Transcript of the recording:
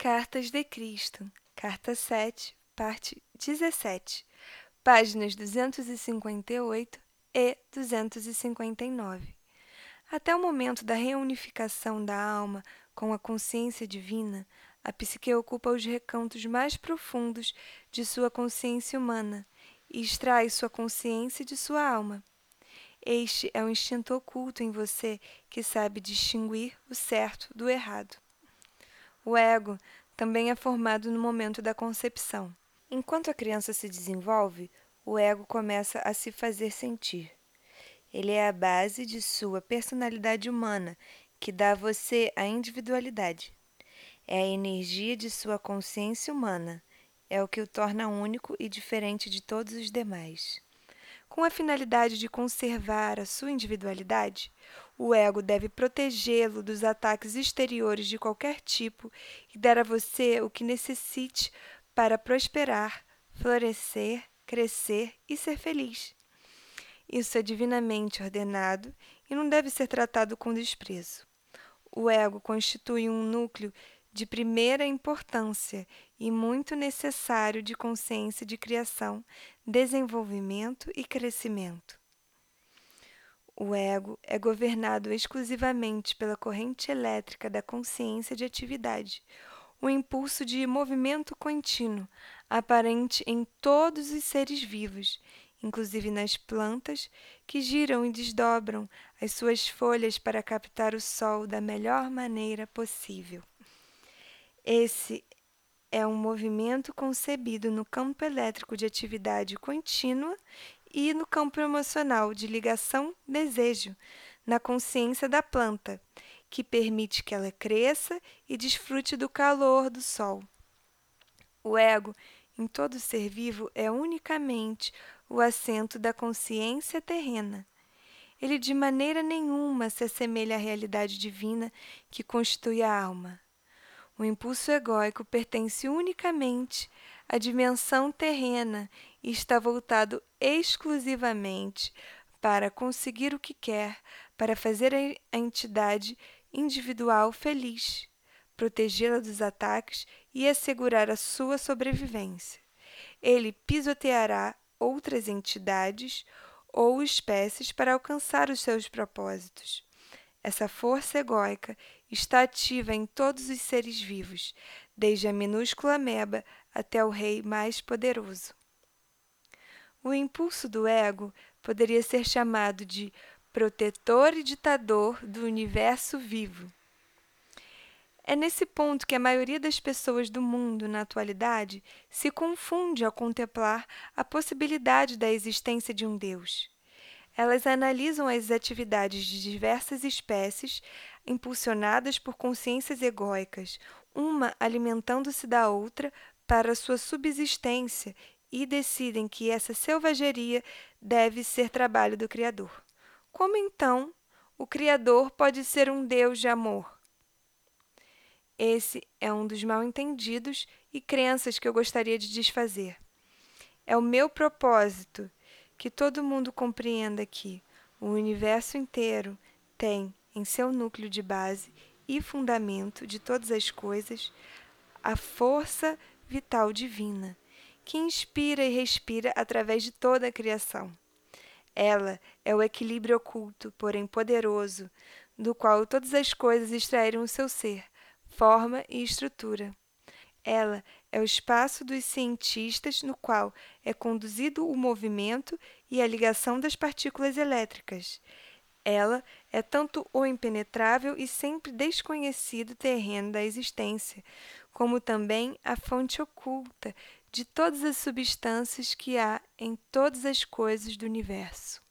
Cartas de Cristo, Carta 7, parte 17, páginas 258 e 259. Até o momento da reunificação da alma com a consciência divina, a psique ocupa os recantos mais profundos de sua consciência humana e extrai sua consciência de sua alma. Este é o instinto oculto em você que sabe distinguir o certo do errado. O ego também é formado no momento da concepção. Enquanto a criança se desenvolve, o ego começa a se fazer sentir. Ele é a base de sua personalidade humana, que dá a você a individualidade. É a energia de sua consciência humana. É o que o torna único e diferente de todos os demais. Com a finalidade de conservar a sua individualidade, o ego deve protegê-lo dos ataques exteriores de qualquer tipo e dar a você o que necessite para prosperar, florescer, crescer e ser feliz. Isso é divinamente ordenado e não deve ser tratado com desprezo. O ego constitui um núcleo de primeira importância e muito necessário de consciência de criação, desenvolvimento e crescimento. O ego é governado exclusivamente pela corrente elétrica da consciência de atividade, o impulso de movimento contínuo, aparente em todos os seres vivos, inclusive nas plantas, que giram e desdobram as suas folhas para captar o sol da melhor maneira possível. Esse é um movimento concebido no campo elétrico de atividade contínua e no campo emocional de ligação-desejo, na consciência da planta, que permite que ela cresça e desfrute do calor do sol. O ego, em todo ser vivo, é unicamente o assento da consciência terrena. Ele de maneira nenhuma se assemelha à realidade divina que constitui a alma. O impulso egóico pertence unicamente à dimensão terrena e está voltado exclusivamente para conseguir o que quer, para fazer a entidade individual feliz, protegê-la dos ataques e assegurar a sua sobrevivência. Ele pisoteará outras entidades ou espécies para alcançar os seus propósitos. Essa força egóica está ativa em todos os seres vivos, desde a minúscula ameba até o rei mais poderoso. O impulso do ego poderia ser chamado de protetor e ditador do universo vivo. É nesse ponto que a maioria das pessoas do mundo, na atualidade, se confunde ao contemplar a possibilidade da existência de um Deus. Elas analisam as atividades de diversas espécies impulsionadas por consciências egóicas, uma alimentando-se da outra para sua subsistência e decidem que essa selvageria deve ser trabalho do Criador. Como então o Criador pode ser um Deus de amor? Esse é um dos mal-entendidos e crenças que eu gostaria de desfazer. É o meu propósito que todo mundo compreenda que o universo inteiro tem em seu núcleo de base e fundamento de todas as coisas a força vital divina, que inspira e respira através de toda a criação. Ela é o equilíbrio oculto, porém poderoso, do qual todas as coisas extraíram o seu ser, forma e estrutura. Ela é o espaço dos cientistas no qual é conduzido o movimento e a ligação das partículas elétricas. Ela é tanto o impenetrável e sempre desconhecido terreno da existência, como também a fonte oculta de todas as substâncias que há em todas as coisas do universo.